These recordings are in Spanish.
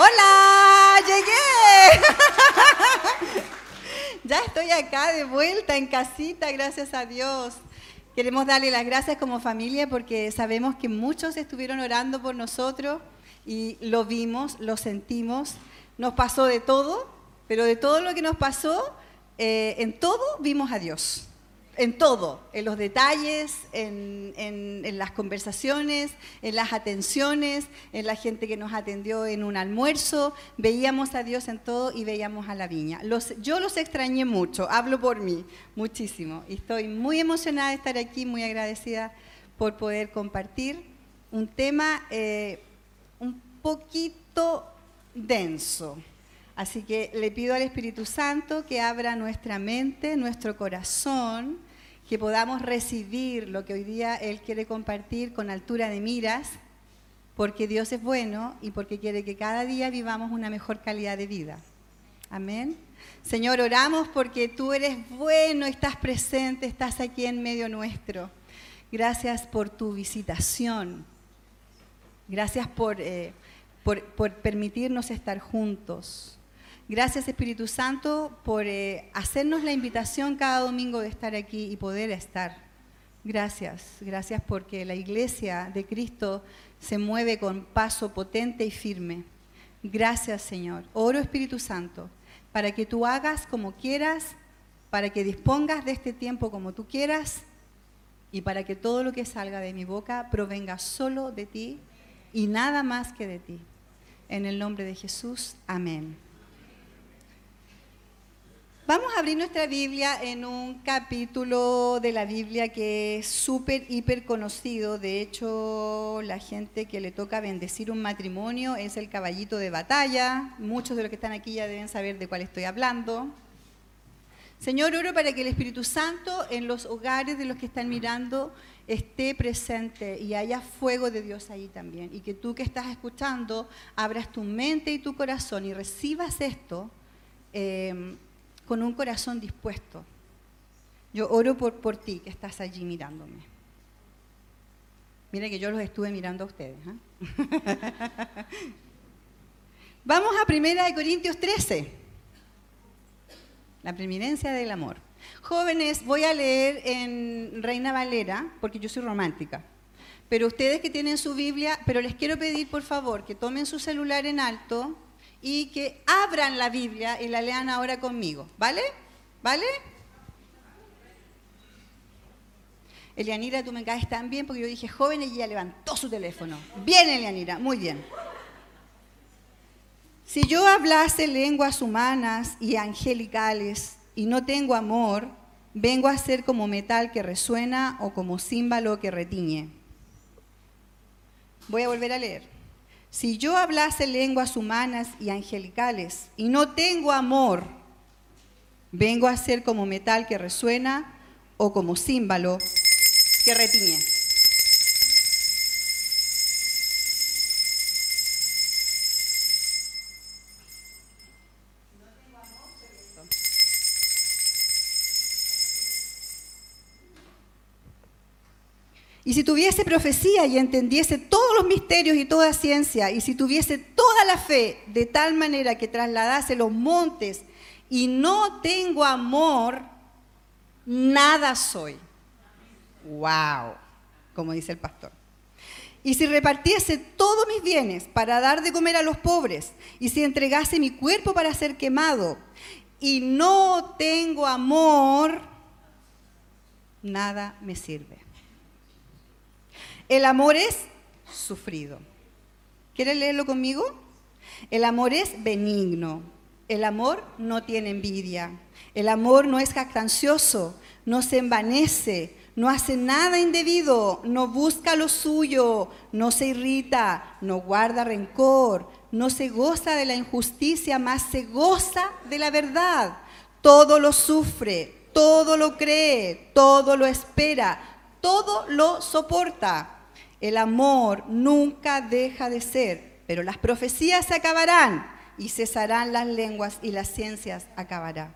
Hola, llegué. ya estoy acá de vuelta en casita, gracias a Dios. Queremos darle las gracias como familia porque sabemos que muchos estuvieron orando por nosotros y lo vimos, lo sentimos. Nos pasó de todo, pero de todo lo que nos pasó, eh, en todo vimos a Dios en todo, en los detalles, en, las conversaciones, en las atenciones, en la gente que nos atendió en un almuerzo. Veíamos a Dios en todo y veíamos a la viña. yo los extrañé mucho, hablo por mí, muchísimo. Y estoy muy emocionada de estar aquí, muy agradecida por poder compartir un tema eh, un poquito denso. Así que le pido al Espíritu Santo que abra nuestra mente, nuestro corazón, que podamos recibir lo que hoy día Él quiere compartir con altura de miras, porque Dios es bueno y porque quiere que cada día vivamos una mejor calidad de vida. Amén. Señor, oramos porque tú eres bueno, estás presente, estás aquí en medio nuestro. Gracias por tu visitación. Gracias por, eh, por, por permitirnos estar juntos. Gracias Espíritu Santo por eh, hacernos la invitación cada domingo de estar aquí y poder estar. Gracias, gracias porque la iglesia de Cristo se mueve con paso potente y firme. Gracias Señor. Oro Espíritu Santo para que tú hagas como quieras, para que dispongas de este tiempo como tú quieras y para que todo lo que salga de mi boca provenga solo de ti y nada más que de ti. En el nombre de Jesús, amén. Vamos a abrir nuestra Biblia en un capítulo de la Biblia que es súper, hiper conocido. De hecho, la gente que le toca bendecir un matrimonio es el caballito de batalla. Muchos de los que están aquí ya deben saber de cuál estoy hablando. Señor, oro para que el Espíritu Santo en los hogares de los que están mirando esté presente y haya fuego de Dios ahí también. Y que tú que estás escuchando abras tu mente y tu corazón y recibas esto. Eh, con un corazón dispuesto. Yo oro por, por ti que estás allí mirándome. Mire que yo los estuve mirando a ustedes. ¿ah? Vamos a 1 Corintios 13. La preeminencia del amor. Jóvenes, voy a leer en Reina Valera, porque yo soy romántica. Pero ustedes que tienen su Biblia, pero les quiero pedir por favor que tomen su celular en alto y que abran la Biblia y la lean ahora conmigo. ¿Vale? ¿Vale? Elianira, tú me caes tan bien porque yo dije joven y ella levantó su teléfono. Bien, Elianira, muy bien. Si yo hablase lenguas humanas y angelicales y no tengo amor, vengo a ser como metal que resuena o como címbalo que retiñe. Voy a volver a leer. Si yo hablase lenguas humanas y angelicales y no tengo amor, vengo a ser como metal que resuena o como címbalo que retiñe. Y si tuviese profecía y entendiese todos los misterios y toda ciencia, y si tuviese toda la fe de tal manera que trasladase los montes y no tengo amor, nada soy. ¡Wow! Como dice el pastor. Y si repartiese todos mis bienes para dar de comer a los pobres, y si entregase mi cuerpo para ser quemado, y no tengo amor, nada me sirve. El amor es sufrido. ¿Quiere leerlo conmigo? El amor es benigno. El amor no tiene envidia. El amor no es jactancioso, no se envanece, no hace nada indebido, no busca lo suyo, no se irrita, no guarda rencor, no se goza de la injusticia, más se goza de la verdad. Todo lo sufre, todo lo cree, todo lo espera, todo lo soporta. El amor nunca deja de ser, pero las profecías se acabarán y cesarán las lenguas y las ciencias acabarán.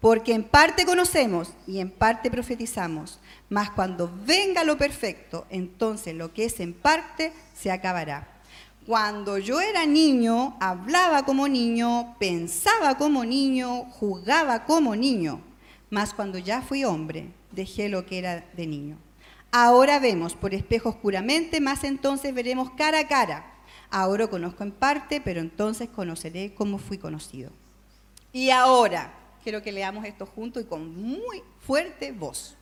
Porque en parte conocemos y en parte profetizamos, mas cuando venga lo perfecto, entonces lo que es en parte se acabará. Cuando yo era niño, hablaba como niño, pensaba como niño, jugaba como niño. Mas cuando ya fui hombre, dejé lo que era de niño. Ahora vemos por espejo oscuramente, más entonces veremos cara a cara. Ahora conozco en parte, pero entonces conoceré cómo fui conocido. Y ahora, quiero que leamos esto juntos y con muy fuerte voz.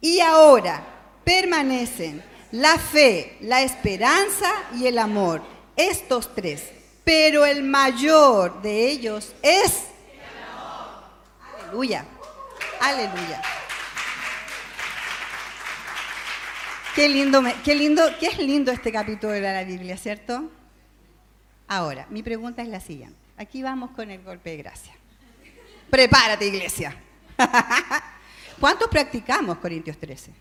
Y ahora permanecen la fe, la esperanza y el amor. Estos tres. Pero el mayor de ellos es... El amor. Aleluya. Aleluya. Qué lindo, qué lindo, qué es lindo este capítulo de la Biblia, ¿cierto? Ahora, mi pregunta es la siguiente. Aquí vamos con el golpe de gracia. Prepárate, iglesia. ¿Cuántos practicamos Corintios 13?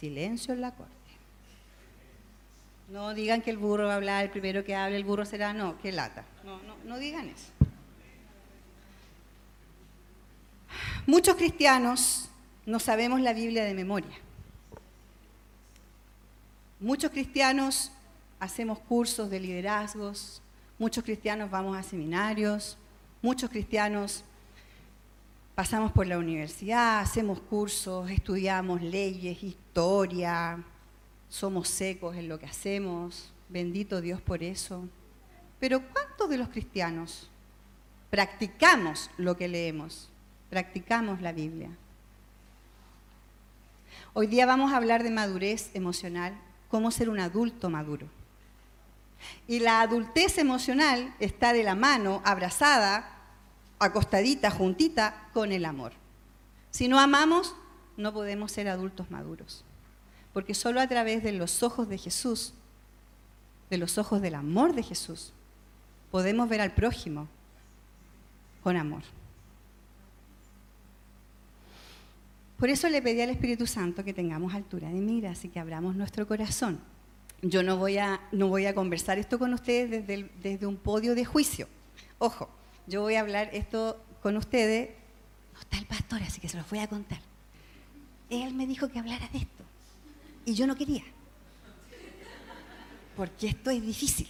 Silencio en la corte. No digan que el burro va a hablar, el primero que hable el burro será, no, que lata. No, no, no digan eso. Muchos cristianos no sabemos la Biblia de memoria. Muchos cristianos hacemos cursos de liderazgos, muchos cristianos vamos a seminarios, muchos cristianos pasamos por la universidad, hacemos cursos, estudiamos leyes, historia, somos secos en lo que hacemos, bendito Dios por eso. Pero ¿cuántos de los cristianos practicamos lo que leemos? Practicamos la Biblia. Hoy día vamos a hablar de madurez emocional, cómo ser un adulto maduro. Y la adultez emocional está de la mano, abrazada, acostadita, juntita con el amor. Si no amamos, no podemos ser adultos maduros. Porque solo a través de los ojos de Jesús, de los ojos del amor de Jesús, podemos ver al prójimo con amor. Por eso le pedí al Espíritu Santo que tengamos altura de miras y que abramos nuestro corazón. Yo no voy a, no voy a conversar esto con ustedes desde, desde un podio de juicio. Ojo, yo voy a hablar esto con ustedes. No está el pastor, así que se los voy a contar. Él me dijo que hablara de esto. Y yo no quería. Porque esto es difícil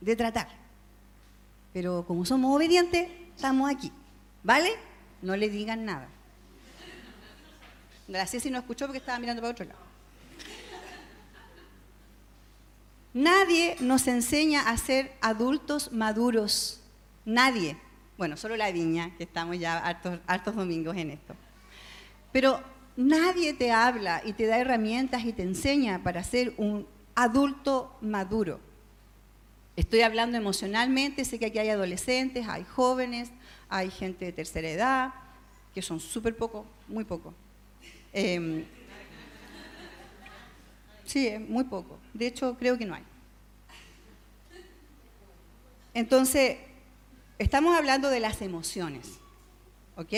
de tratar. Pero como somos obedientes, estamos aquí. ¿Vale? No le digan nada. La Ceci no escuchó porque estaba mirando para otro lado. Nadie nos enseña a ser adultos maduros. Nadie. Bueno, solo la viña, que estamos ya hartos, domingos en esto. Pero nadie te habla y te da herramientas y te enseña para ser un adulto maduro. Estoy hablando emocionalmente, sé que aquí hay adolescentes, hay jóvenes, hay gente de tercera edad, que son súper poco, muy poco. Em, sí, muy poco. De hecho, creo que no hay. Entonces, Estamos hablando de las emociones, ¿ok?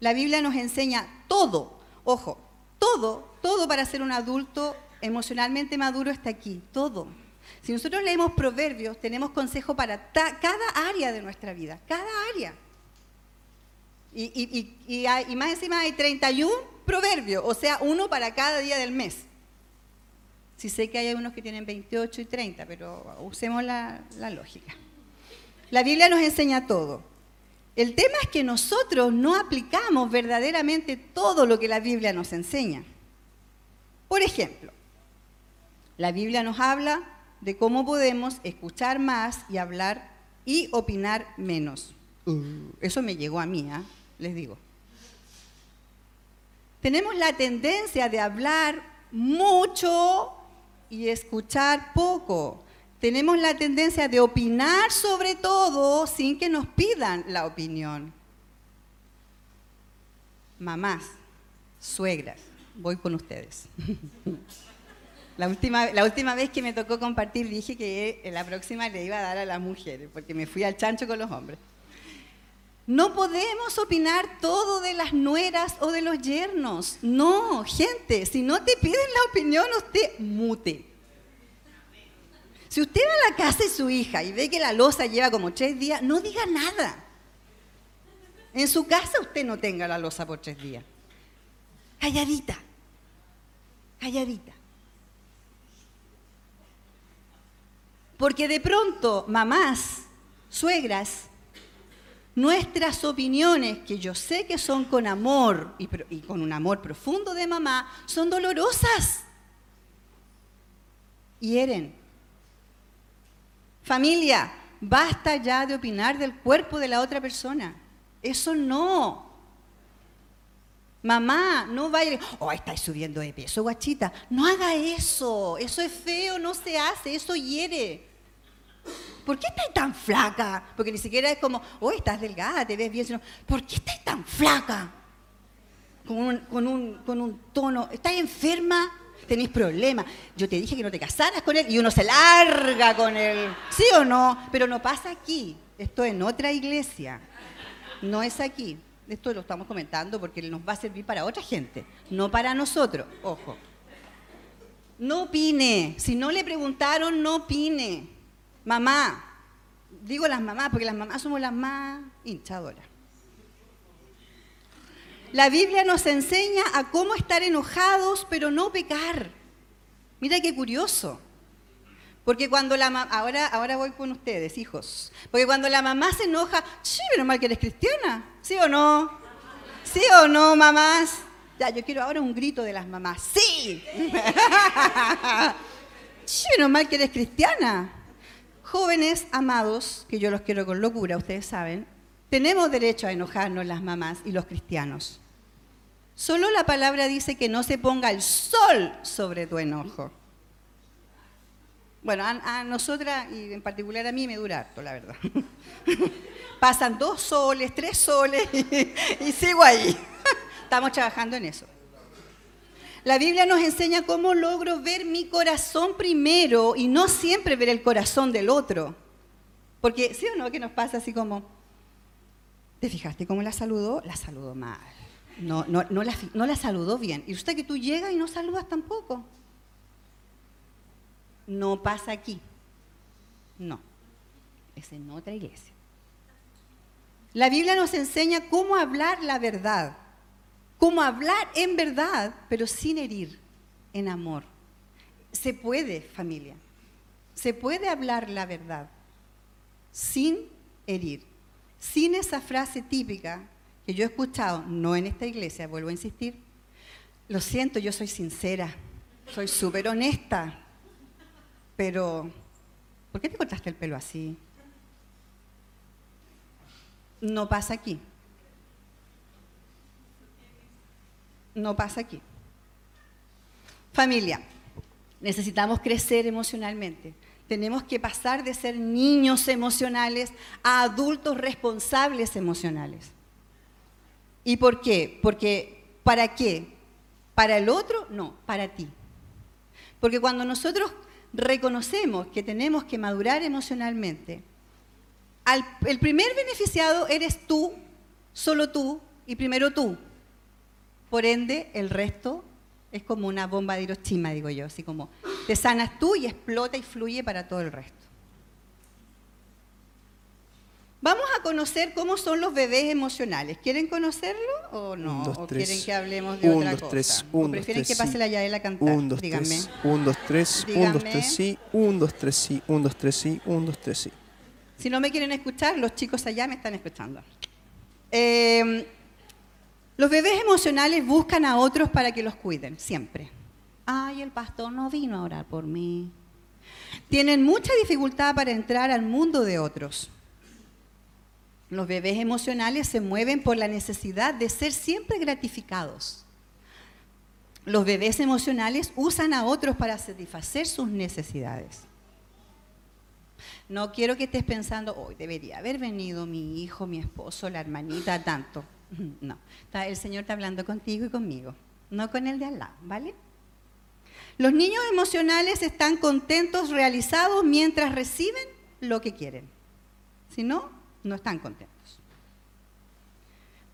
La Biblia nos enseña todo, ojo, todo, todo para ser un adulto emocionalmente maduro está aquí, todo. Si nosotros leemos proverbios, tenemos consejo para cada área de nuestra vida, cada área. Y, y, más encima hay 31 proverbios, o sea, uno para cada día del mes. Si sé que hay unos que tienen 28 y 30, pero usemos la lógica. La Biblia nos enseña todo. El tema es que nosotros no aplicamos verdaderamente todo lo que la Biblia nos enseña. Por ejemplo, la Biblia nos habla de cómo podemos escuchar más y hablar y opinar menos. Uh, eso me llegó a mí, ¿ah? les digo. Tenemos la tendencia de hablar mucho y escuchar poco tenemos la tendencia de opinar sobre todo sin que nos pidan la opinión. Mamás, suegras, voy con ustedes. La última, la última vez que me tocó compartir dije que la próxima le iba a dar a las mujeres, porque me fui al chancho con los hombres. No podemos opinar todo de las nueras o de los yernos. No, gente, si no te piden la opinión, usted mute. Si usted va a la casa de su hija y ve que la losa lleva como tres días, no diga nada. En su casa usted no tenga la losa por tres días. Calladita. Calladita. Porque de pronto, mamás, suegras, nuestras opiniones, que yo sé que son con amor y, con un amor profundo de mamá, son dolorosas. Hieren. Familia, basta ya de opinar del cuerpo de la otra persona. Eso no. Mamá, no vaya, oh, estáis subiendo de peso, guachita. No haga eso, eso es feo, no se hace, eso hiere. ¿Por qué estás tan flaca? Porque ni siquiera es como, oh, estás delgada, te ves bien, sino, ¿por qué estás tan flaca? Con un, con un, tono, ¿estás enferma? ¿Tenéis problemas? Yo te dije que no te casaras con él y uno se larga con él. ¿Sí o no? Pero no pasa aquí. Esto es en otra iglesia. No es aquí. Esto lo estamos comentando porque nos va a servir para otra gente, no para nosotros. Ojo. No opine. Si no le preguntaron, no opine. Mamá. Digo las mamás porque las mamás somos las más hinchadoras. La Biblia nos enseña a cómo estar enojados, pero no pecar. Mira qué curioso. Porque cuando la mamá, ahora, ahora voy con ustedes, hijos. Porque cuando la mamá se enoja, sí, menos mal que eres cristiana. ¿Sí o no? ¿Sí o no, mamás? Ya, yo quiero ahora un grito de las mamás. ¡Sí! sí, menos mal que eres cristiana. Jóvenes amados, que yo los quiero con locura, ustedes saben, tenemos derecho a enojarnos las mamás y los cristianos. Solo la palabra dice que no se ponga el sol sobre tu enojo. Bueno, a, nosotras y en particular a mí me dura harto, la verdad. Pasan dos soles, tres soles y, y sigo ahí. Estamos trabajando en eso. La Biblia nos enseña cómo logro ver mi corazón primero y no siempre ver el corazón del otro. Porque, ¿sí o no? Que nos pasa así como, ¿te fijaste cómo la saludó? La saludó mal. No, no, no, la, no la saludó bien. Y usted que tú llegas y no saludas tampoco no pasa aquí. No, es en otra iglesia. La Biblia nos enseña cómo hablar la verdad, cómo hablar en verdad, pero sin herir, en amor. Se puede, familia, se puede hablar la verdad sin herir, sin esa frase típica que yo he escuchado, no en esta iglesia, vuelvo a insistir, lo siento, yo soy sincera, soy súper honesta, pero, ¿por qué te cortaste el pelo así? No pasa aquí. No pasa aquí. Familia, necesitamos crecer emocionalmente. Tenemos que pasar de ser niños emocionales a adultos responsables emocionales. ¿Y por qué? Porque, ¿para qué? ¿Para el otro? No, para ti. Porque cuando nosotros reconocemos que tenemos que madurar emocionalmente, el primer beneficiado eres tú, solo tú y primero tú. Por ende, el resto es como una bomba de Hiroshima, digo yo, así como te sanas tú y explota y fluye para todo el resto. Vamos a conocer cómo son los bebés emocionales. ¿Quieren conocerlo o no? ¿O quieren que hablemos de otra cosa? ¿O prefieren que pase la Yael a cantar? Un, dos, Díganme. tres, un, dos, tres, un, dos, tres, sí, un, dos, tres, sí, un, dos, tres, sí, un, dos, tres, sí. Si no me quieren escuchar, los chicos allá me están escuchando. Em, los bebés emocionales buscan a otros para que los cuiden, siempre. Ay, el pastor no vino a orar por mí. Tienen mucha dificultad para entrar al mundo de otros. Los bebés emocionales se mueven por la necesidad de ser siempre gratificados. Los bebés emocionales usan a otros para satisfacer sus necesidades. No quiero que estés pensando, hoy debería haber venido mi hijo, mi esposo, la hermanita, tanto. No, el Señor está hablando contigo y conmigo, no con el de al lado, ¿vale? Los niños emocionales están contentos, realizados, mientras reciben lo que quieren. Si no, no están contentos.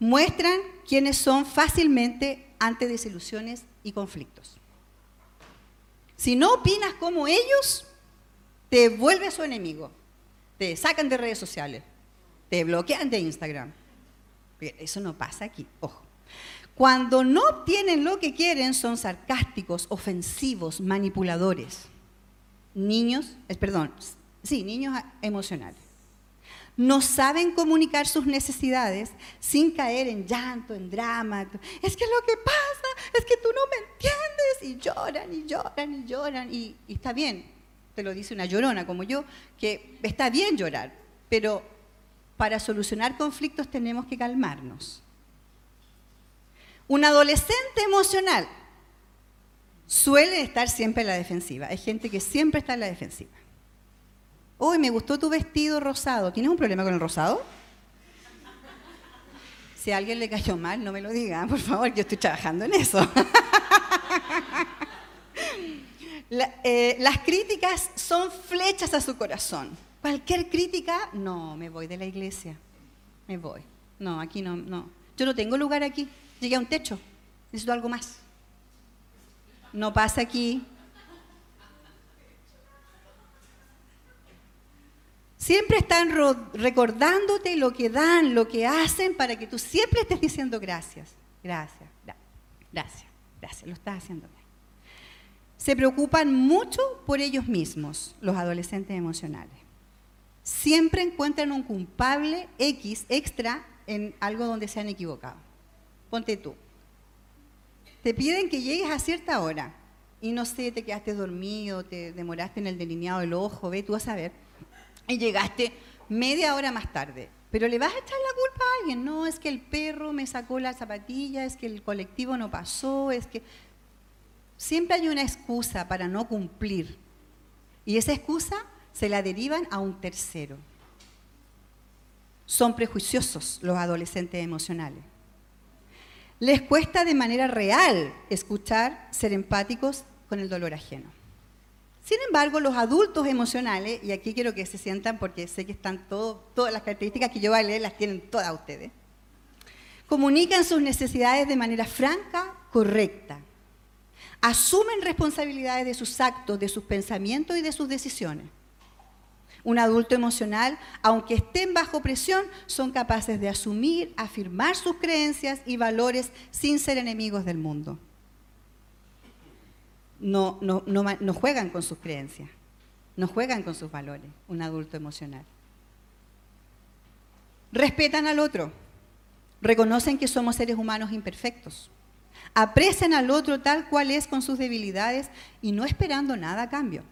Muestran quiénes son fácilmente ante desilusiones y conflictos. Si no opinas como ellos, te vuelves su enemigo. Te sacan de redes sociales, te bloquean de Instagram. Eso no pasa aquí, ojo. Cuando no obtienen lo que quieren, son sarcásticos, ofensivos, manipuladores. Niños, perdón, Sí, niños emocionales. No saben comunicar sus necesidades sin caer en llanto, en drama. Es que lo que pasa es que tú no me entiendes. Y lloran y lloran y lloran. Y, y está bien, te lo dice una llorona como yo, que está bien llorar, pero para solucionar conflictos tenemos que calmarnos. Un adolescente emocional suele estar siempre en la defensiva. Hay gente que siempre está en la defensiva. Hoy me gustó tu vestido rosado. ¿Tienes un problema con el rosado? Si a alguien le cayó mal, no me lo diga, por favor, yo estoy trabajando en eso. Eh, las críticas son flechas a su corazón. Cualquier crítica, no, me voy de la iglesia. Me voy. No, aquí no, no. Yo no tengo lugar aquí. Llegué a un techo. Necesito algo más. No pasa aquí. Siempre están recordándote lo que dan, lo que hacen, para que tú siempre estés diciendo gracias, gracias, gracias, gracias, lo estás haciendo bien. Se preocupan mucho por ellos mismos, los adolescentes emocionales. Siempre encuentran un culpable X extra en algo donde se han equivocado. Ponte tú. Te piden que llegues a cierta hora y no sé, te quedaste dormido, te demoraste en el delineado del ojo, ve tú a saber y llegaste media hora más tarde. Pero le vas a echar la culpa a alguien. No, es que el perro me sacó la zapatilla, es que el colectivo no pasó, es que... Siempre hay una excusa para no cumplir. Y esa excusa se la derivan a un tercero. Son prejuiciosos los adolescentes emocionales. Les cuesta de manera real escuchar, ser empáticos con el dolor ajeno. Sin embargo, los adultos emocionales, y aquí quiero que se sientan porque sé que están todas las características que yo voy a leer, las tienen todas ustedes, comunican sus necesidades de manera franca, correcta. Asumen responsabilidades de sus actos, de sus pensamientos y de sus decisiones. Un adulto emocional, aunque estén bajo presión, son capaces de asumir, afirmar sus creencias y valores sin ser enemigos del mundo no, no, no, juegan con sus creencias, no juegan con sus valores, un adulto emocional. Respetan al otro, reconocen que somos seres humanos imperfectos, aprecian al otro tal cual es con sus debilidades y no esperando nada a cambio.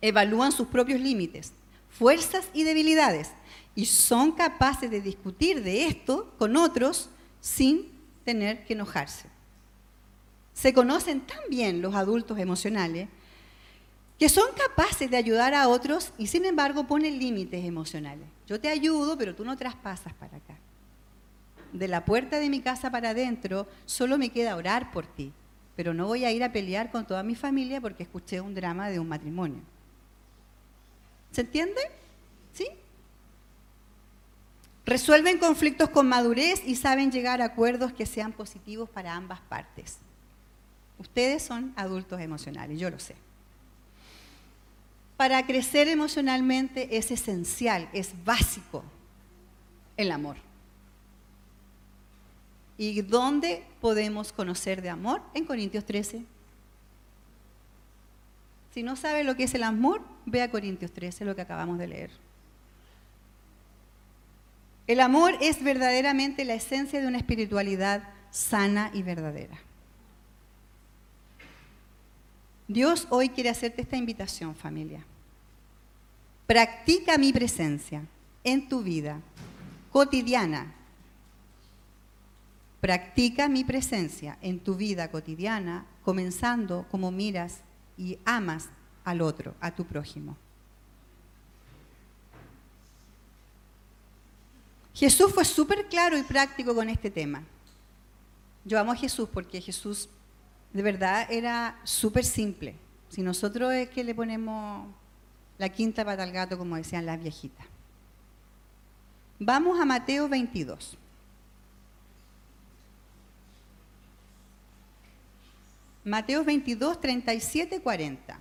Evalúan sus propios límites, fuerzas y debilidades y son capaces de discutir de esto con otros sin tener que enojarse se conocen tan bien los adultos emocionales que son capaces de ayudar a otros y sin embargo ponen límites emocionales. Yo te ayudo, pero tú no traspasas para acá. De la puerta de mi casa para adentro solo me queda orar por ti, pero no voy a ir a pelear con toda mi familia porque escuché un drama de un matrimonio. ¿Se entiende? ¿Sí? Resuelven conflictos con madurez y saben llegar a acuerdos que sean positivos para ambas partes. Ustedes son adultos emocionales, yo lo sé. Para crecer emocionalmente es esencial, es básico el amor. ¿Y dónde podemos conocer de amor? En Corintios 13. Si no sabe lo que es el amor, ve a Corintios 13, lo que acabamos de leer. El amor es verdaderamente la esencia de una espiritualidad sana y verdadera. Dios hoy quiere hacerte esta invitación, familia. Practica mi presencia en tu vida cotidiana. Practica mi presencia en tu vida cotidiana, comenzando como miras y amas al otro, a tu prójimo. Jesús fue súper claro y práctico con este tema. Yo amo a Jesús porque Jesús de verdad era súper simple. Si nosotros es que le ponemos la quinta pata al gato, como decían las viejitas. Vamos a Mateo 22. Mateo 22, 37, 40.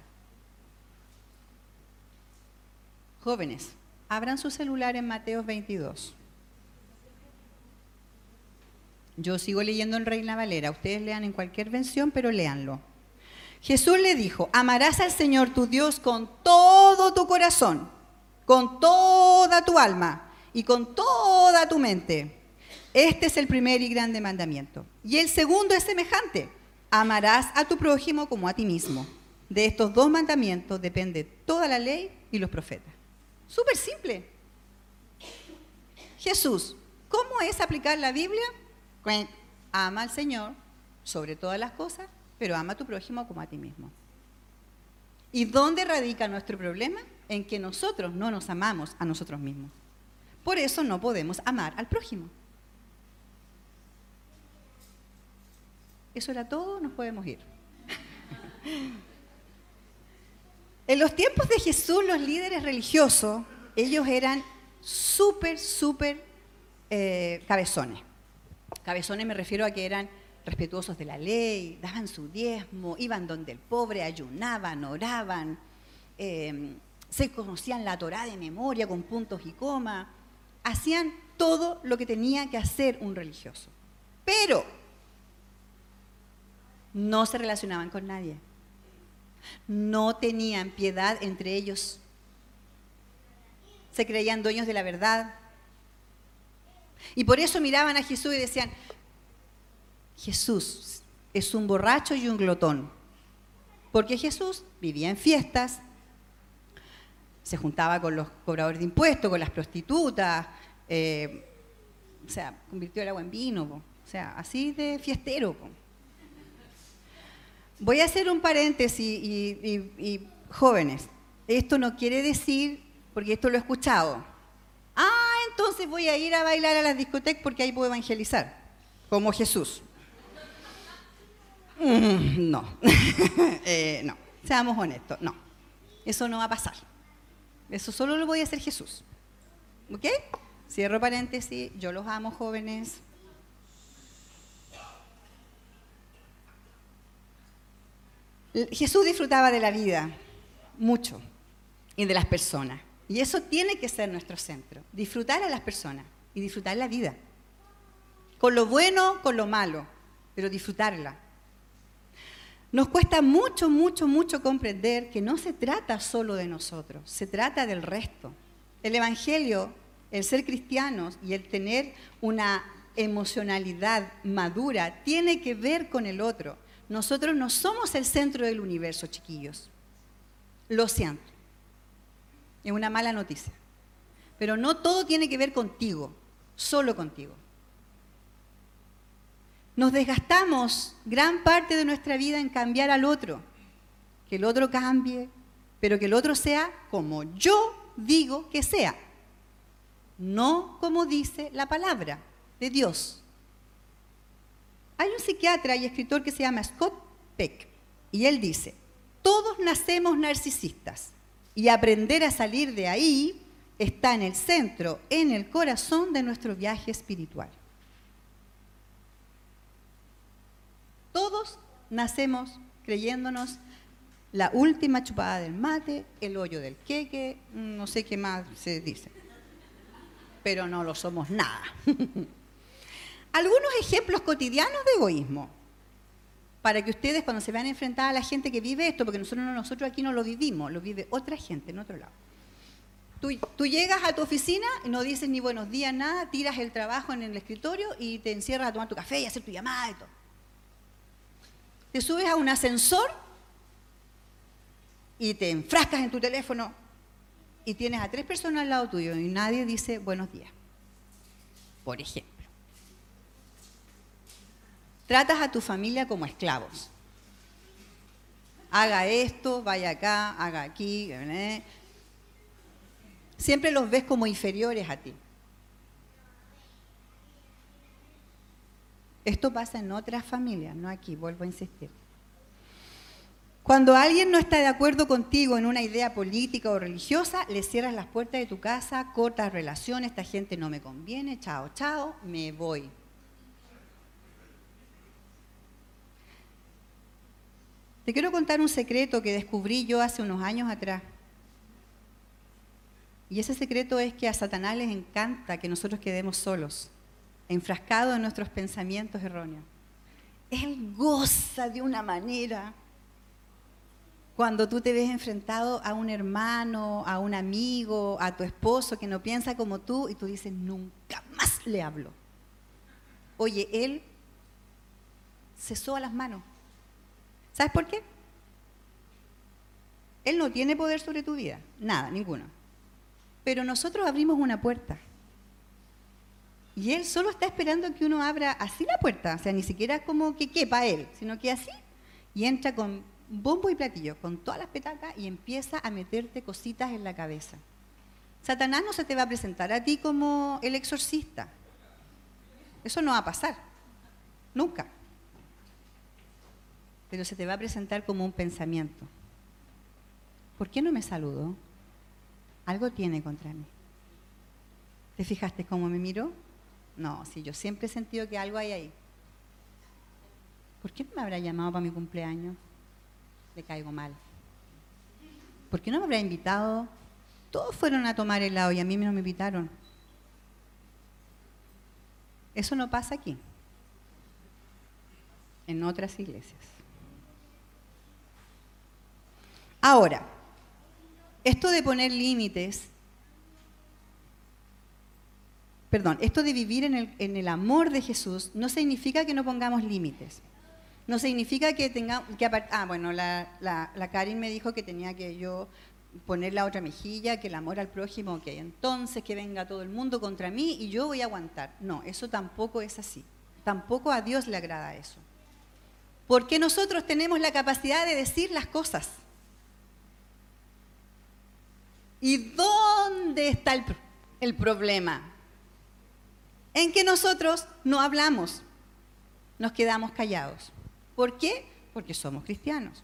Jóvenes, abran su celular en Mateo 22. Yo sigo leyendo en Reina Valera, ustedes lean en cualquier versión, pero léanlo. Jesús le dijo, amarás al Señor tu Dios con todo tu corazón, con toda tu alma y con toda tu mente. Este es el primer y grande mandamiento. Y el segundo es semejante. Amarás a tu prójimo como a ti mismo. De estos dos mandamientos depende toda la ley y los profetas. Súper simple. Jesús, ¿cómo es aplicar la Biblia? Ama al Señor sobre todas las cosas, pero ama a tu prójimo como a ti mismo. ¿Y dónde radica nuestro problema? En que nosotros no nos amamos a nosotros mismos. Por eso no podemos amar al prójimo. Eso era todo, nos podemos ir. en los tiempos de Jesús, los líderes religiosos, ellos eran súper, súper eh, cabezones. Cabezones me refiero a que eran respetuosos de la ley, daban su diezmo, iban donde el pobre, ayunaban, oraban, em, se conocían la Torá de memoria con puntos y comas, hacían todo lo que tenía que hacer un religioso. Pero no se relacionaban con nadie. No tenían piedad entre ellos. Se creían dueños de la verdad. Y por eso miraban a Jesús y decían, Jesús es un borracho y un glotón. Porque Jesús vivía en fiestas, se juntaba con los cobradores de impuestos, con las prostitutas, eh, o sea, convirtió el agua en vino, o sea, así de fiestero. Voy a hacer un paréntesis y, jóvenes, esto no quiere decir, porque esto lo he escuchado, ah, entonces voy a ir a bailar a las discotecas porque ahí puedo evangelizar, como Jesús. Mm, no, eh, no, seamos honestos, no, eso no va a pasar. Eso solo lo voy a hacer Jesús. ¿Ok? Cierro paréntesis, yo los amo jóvenes. Jesús disfrutaba de la vida mucho y de las personas. Y eso tiene que ser nuestro centro, disfrutar a las personas y disfrutar la vida. Con lo bueno, con lo malo, pero disfrutarla. Nos cuesta mucho, mucho, mucho comprender que no se trata solo de nosotros, se trata del resto. El Evangelio, el ser cristianos y el tener una emocionalidad madura tiene que ver con el otro. Nosotros no somos el centro del universo, chiquillos. Lo siento. Es una mala noticia. Pero no todo tiene que ver contigo, solo contigo. Nos desgastamos gran parte de nuestra vida en cambiar al otro. Que el otro cambie, pero que el otro sea como yo digo que sea. No como dice la palabra de Dios. Hay un psiquiatra y escritor que se llama Scott Peck y él dice, todos nacemos narcisistas y aprender a salir de ahí está en el centro, en el corazón de nuestro viaje espiritual. Todos nacemos creyéndonos la última chupada del mate, el hoyo del queque, no sé qué más se dice. Pero no lo somos nada. Algunos ejemplos cotidianos de egoísmo, para que ustedes cuando se vean enfrentadas a la gente que vive esto, porque nosotros, aquí no lo vivimos, lo vive otra gente en otro lado. Tú, tú, llegas a tu oficina no dices ni buenos días, nada, tiras el trabajo en el escritorio y te encierras a tomar tu café y hacer tu llamada y todo te subes a un ascensor y te enfrascas en tu teléfono y tienes a tres personas al lado tuyo y nadie dice buenos días. Por ejemplo. Tratas a tu familia como esclavos. Haga esto, vaya acá, haga aquí. ¿eh? Siempre los ves como inferiores a ti. Esto pasa en otras familias, no aquí, vuelvo a insistir. Cuando alguien no está de acuerdo contigo en una idea política o religiosa, le cierras las puertas de tu casa, cortas relaciones, esta gente no me conviene, chao, chao, me voy. Te quiero contar un secreto que descubrí yo hace unos años atrás. Y ese secreto es que a Satanás les encanta que nosotros quedemos solos enfrascado en nuestros pensamientos erróneos. Él goza de una manera Cuando tú te ves enfrentado a un hermano, a un amigo, a tu esposo que no piensa como tú y tú dices, nunca más le hablo. Oye, él cesó a las manos. ¿Sabes por qué? Él no tiene poder sobre tu vida, nada, ninguno. Pero nosotros abrimos una puerta. Y él solo está esperando que uno abra así la puerta, o sea, ni siquiera como que quepa él, sino que así. Y entra con bombo y platillo, con todas las petacas y empieza a meterte cositas en la cabeza. Satanás no se te va a presentar a ti como el exorcista. Eso no va a pasar. Nunca. Pero se te va a presentar como un pensamiento. ¿Por qué no me saludó? Algo tiene contra mí. ¿Te fijaste cómo me miró? No, si yo siempre he sentido que algo hay ahí. ¿Por qué no me habrá llamado para mi cumpleaños? Le caigo mal. ¿Por qué no me habrá invitado? Todos fueron a tomar helado y a mí no me invitaron. Eso no pasa aquí, en otras iglesias. Ahora, esto de poner límites, perdón, esto de vivir en el, amor de Jesús no significa que no pongamos límites. No significa que tengamos que ah bueno la, la, Karin me dijo que tenía que yo poner la otra mejilla, que el amor al prójimo, que entonces que venga todo el mundo contra mí y yo voy a aguantar. No, eso tampoco es así. Tampoco a Dios le agrada eso. Porque nosotros tenemos la capacidad de decir las cosas. ¿Y dónde está el, problema? En que nosotros no hablamos, nos quedamos callados. ¿Por qué? Porque somos cristianos.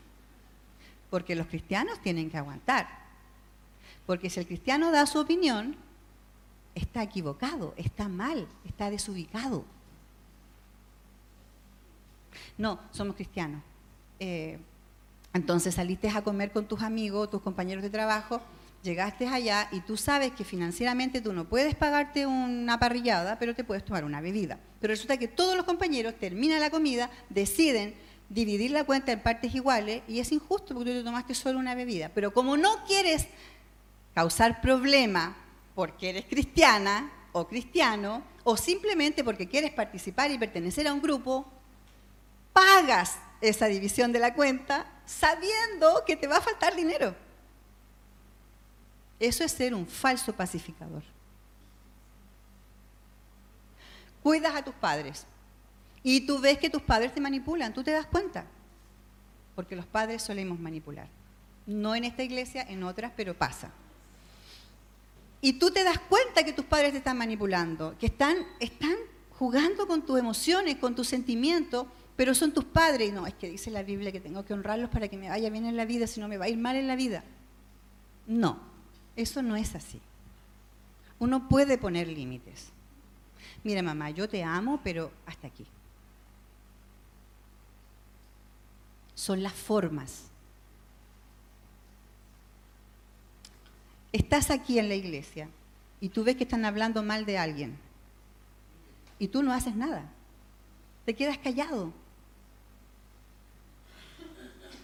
Porque los cristianos tienen que aguantar. Porque si el cristiano da su opinión, está equivocado, está mal, está desubicado. No, somos cristianos. Eh, entonces saliste a comer con tus amigos, tus compañeros de trabajo, llegaste allá y tú sabes que financieramente tú no puedes pagarte una parrillada, pero te puedes tomar una bebida. Pero resulta que todos los compañeros terminan la comida, deciden dividir la cuenta en partes iguales y es injusto porque tú te tomaste solo una bebida. Pero como no quieres causar problema porque eres cristiana o cristiano, o simplemente porque quieres participar y pertenecer a un grupo, pagas esa división de la cuenta sabiendo que te va a faltar dinero. Eso es ser un falso pacificador. Cuidas a tus padres y tú ves que tus padres te manipulan, tú te das cuenta, porque los padres solemos manipular. No en esta iglesia, en otras, pero pasa. Y tú te das cuenta que tus padres te están manipulando, que están, están jugando con tus emociones, con tus sentimientos, pero son tus padres. Y no, es que dice la Biblia que tengo que honrarlos para que me vaya bien en la vida, si no me va a ir mal en la vida. No, eso no es así. Uno puede poner límites. Mira, mamá, yo te amo, pero hasta aquí. Son las formas. Estás aquí en la iglesia y tú ves que están hablando mal de alguien y tú no haces nada. Te quedas callado.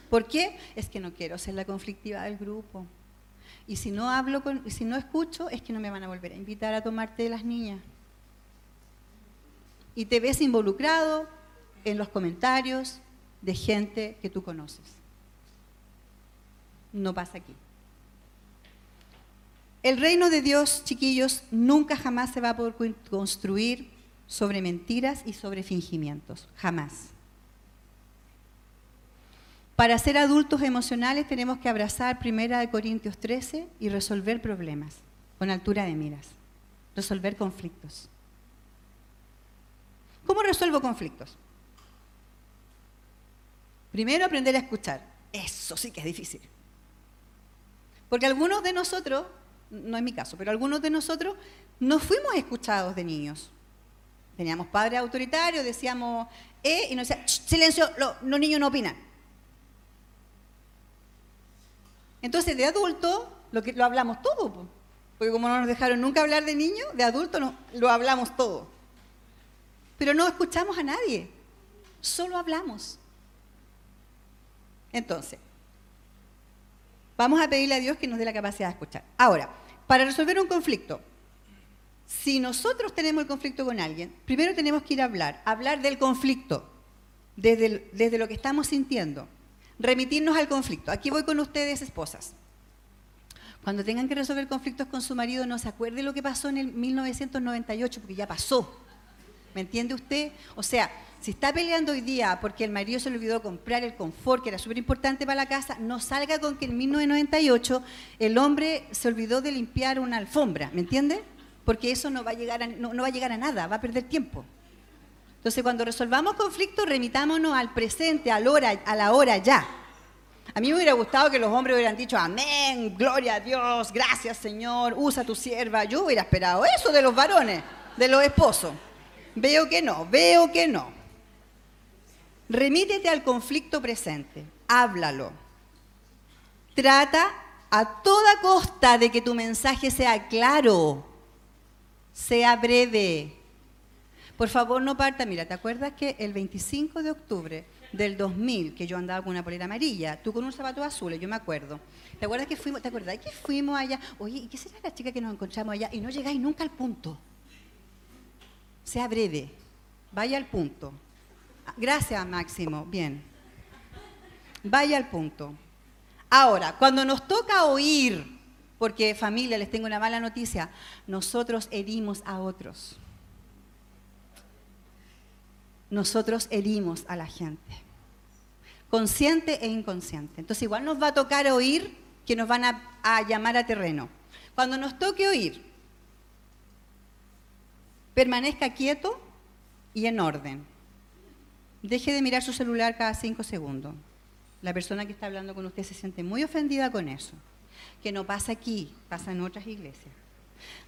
¿Por qué? Es que no quiero ser la conflictiva del grupo. Y si no hablo con, si no escucho, es que no me van a volver a invitar a tomarte de las niñas. Y te ves involucrado en los comentarios de gente que tú conoces. No pasa aquí. El reino de Dios, chiquillos, nunca jamás se va a poder construir sobre mentiras y sobre fingimientos. Jamás. Para ser adultos emocionales tenemos que abrazar 1 Corintios 13 y resolver problemas con altura de miras, resolver conflictos. ¿Cómo resuelvo conflictos? Primero aprender a escuchar. Eso sí que es difícil. Porque algunos de nosotros, no es mi caso, pero algunos de nosotros no fuimos escuchados de niños. Teníamos padres autoritarios, decíamos, eh, y nos decían, silencio, los niños no opinan. Entonces, de adulto, lo, que, lo hablamos todo. Porque como no nos dejaron nunca hablar de niños, de adulto lo hablamos todo. Pero no escuchamos a nadie. Solo hablamos. Entonces, Vamos a pedirle a Dios que nos dé la capacidad de escuchar. Ahora, para resolver un conflicto, si nosotros tenemos el conflicto con alguien, primero tenemos que ir a hablar, hablar del conflicto, desde, desde lo que estamos sintiendo, remitirnos al conflicto. Aquí voy con ustedes, esposas. Cuando tengan que resolver conflictos con su marido, no se acuerde lo que pasó en el 1998, porque ya pasó. ¿Me entiende usted? O sea, si está peleando hoy día porque el marido se le olvidó comprar el confort, que era súper importante para la casa, no salga con que en 1998 el hombre se olvidó de limpiar una alfombra, ¿me entiende? Porque eso no va a llegar a, no, va a, llegar a nada, va a perder tiempo. Entonces, cuando resolvamos conflictos, remitámonos al presente, a la hora, a la hora ya. A mí me hubiera gustado que los hombres hubieran dicho, amén, gloria a Dios, gracias Señor, usa tu sierva. Yo hubiera esperado eso de los varones, de los esposos. Veo que no, veo que no. Remítete al conflicto presente, háblalo. Trata a toda costa de que tu mensaje sea claro, sea breve. Por favor, no parta. Mira, ¿te acuerdas que el 25 de octubre del 2000, que yo andaba con una polera amarilla, tú con un zapato azul, yo me acuerdo. ¿Te acuerdas que fuimos, te acuerdas que fuimos allá? Oye, ¿y qué será la chica que nos encontramos allá? Y no llegáis nunca al punto sea breve, vaya al punto. Gracias, Máximo. Bien. Vaya al punto. Ahora, cuando nos toca oír, porque familia, les tengo una mala noticia, nosotros herimos a otros. Nosotros herimos a la gente, consciente e inconsciente. Entonces igual nos va a tocar oír que nos van a, a llamar a terreno. Cuando nos toque oír permanezca quieto y en orden. Deje de mirar su celular cada cinco segundos. La persona que está hablando con usted se siente muy ofendida con eso. Que no pasa aquí, pasa en otras iglesias.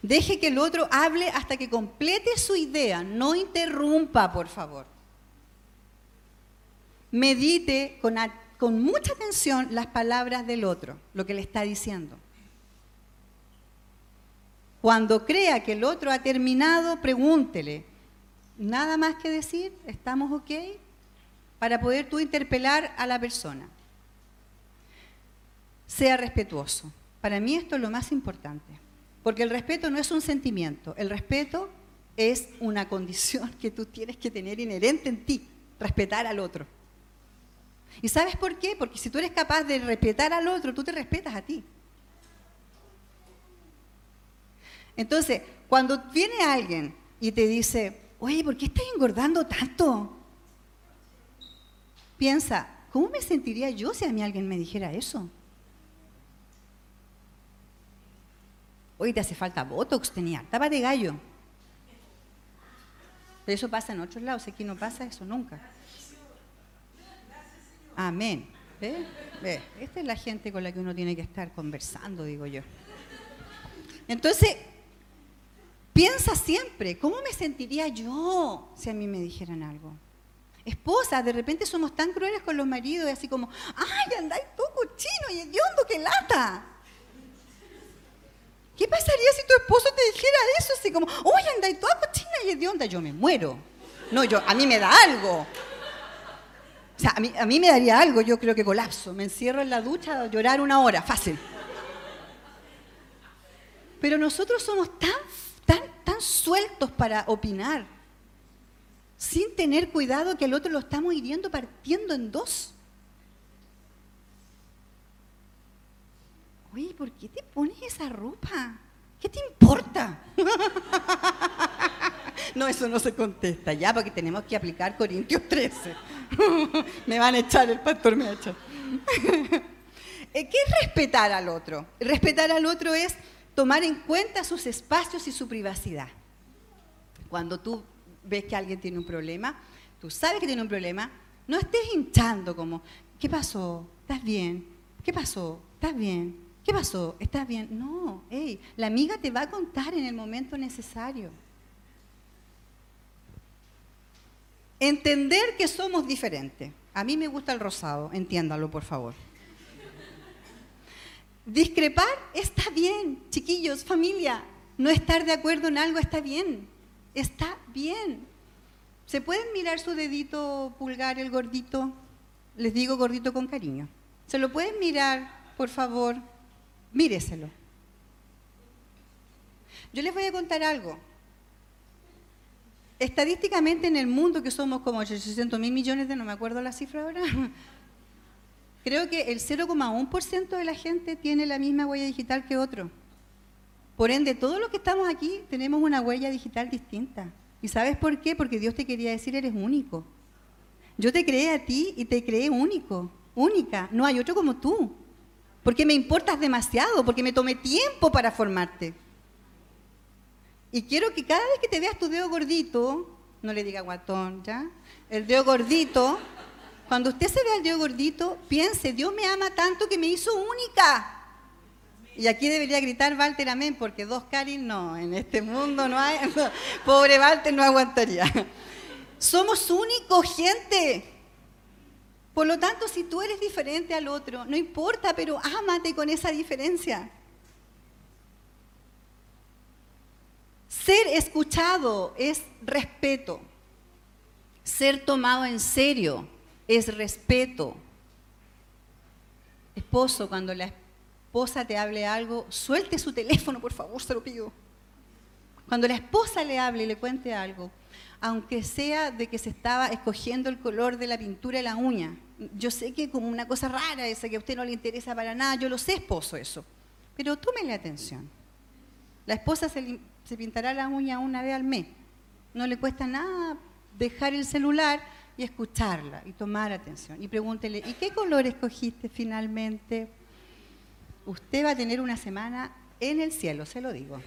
Deje que el otro hable hasta que complete su idea. No interrumpa, por favor. Medite con, mucha atención las palabras del otro, lo que le está diciendo. Cuando crea que el otro ha terminado, pregúntele, ¿nada más que decir? ¿Estamos ok? Para poder tú interpelar a la persona. Sea respetuoso. Para mí esto es lo más importante. Porque el respeto no es un sentimiento, el respeto es una condición que tú tienes que tener inherente en ti, respetar al otro. ¿Y sabes por qué? Porque si tú eres capaz de respetar al otro, tú te respetas a ti. Entonces, cuando viene alguien y te dice, oye, ¿por qué estás engordando tanto? Piensa, ¿cómo me sentiría yo si a mí alguien me dijera eso? Oye, te hace falta Botox, tenía tapa de gallo. Pero eso pasa en otros lados, aquí no pasa eso nunca. Amén. ¿Ve? ¿Ve? Esta es la gente con la que uno tiene que estar conversando, digo yo. Entonces, Piensa siempre, ¿cómo me sentiría yo si a mí me dijeran algo? Esposa, de repente somos tan crueles con los maridos, y así como, ¡ay, andáis tú cochino y hediondo, qué lata! ¿Qué pasaría si tu esposo te dijera eso? Así como, ¡oye, andáis toda cochina y hedionda! Yo me muero. No, yo, a mí me da algo. O sea, a mí, a mí me daría algo, yo creo que colapso. Me encierro en la ducha a llorar una hora, fácil. Pero nosotros somos tan tan, sueltos para opinar, sin tener cuidado que el otro lo estamos hiriendo partiendo en dos. ¿Por qué te pones esa ropa? ¿Qué te importa? no, eso no se contesta ya, porque tenemos que aplicar Corintios 13. me van a echar, el pastor me va a echar. Eh, ¿Qué es respetar al otro? Respetar al otro es tomar en cuenta sus espacios y su privacidad. Cuando tú ves que alguien tiene un problema, tú sabes que tiene un problema, no estés hinchando como, ¿qué pasó? ¿Estás bien? ¿Qué pasó? ¿Estás bien? ¿Qué pasó? ¿Estás bien? No, hey, la amiga te va a contar en el momento necesario. Entender que somos diferentes. A mí me gusta el rosado, entiéndalo por favor. Discrepar está bien, chiquillos, familia. No estar de acuerdo en algo está bien. Está bien. ¿Se pueden mirar su dedito pulgar, el gordito? Les digo gordito con cariño. ¿Se lo pueden mirar? por favor, míreselo. Yo les voy a contar algo. Estadísticamente en el mundo, que somos como 800 mil millones de, no me acuerdo la cifra ahora, creo que el 0,1% de la gente tiene la misma huella digital que otro. Por ende, todos los que estamos aquí tenemos una huella digital distinta. ¿Y sabes por qué? Porque Dios te quería decir, eres único. Yo te creé a ti y te creé único, única. No hay otro como tú. Porque me importas demasiado, porque me tomé tiempo para formarte. Y quiero que cada vez que te veas tu dedo gordito, no le diga guatón, ¿ya? El dedo gordito, cuando usted se vea el dedo gordito, piense, Dios me ama tanto que me hizo única. Y aquí debería gritar Walter amén, porque dos Karin no, en este mundo no hay. Pobre Walter no aguantaría. Somos únicos, gente. Por lo tanto, si tú eres diferente al otro, no importa, pero ámate con esa diferencia. Ser escuchado es respeto. Ser tomado en serio es respeto. Esposo, cuando la esposa te hable algo, suelte su teléfono, por favor, se lo pido. Cuando la esposa le hable y le cuente algo, aunque sea de que se estaba escogiendo el color de la pintura de la uña, yo sé que como una cosa rara esa que a usted no le interesa para nada, yo lo sé, esposo, eso. Pero tómele atención. La esposa se, se pintará la uña una vez al mes. No le cuesta nada dejar el celular y escucharla y tomar atención. Y pregúntele, ¿y qué color escogiste finalmente? Usted va a tener una semana en el cielo, se lo digo.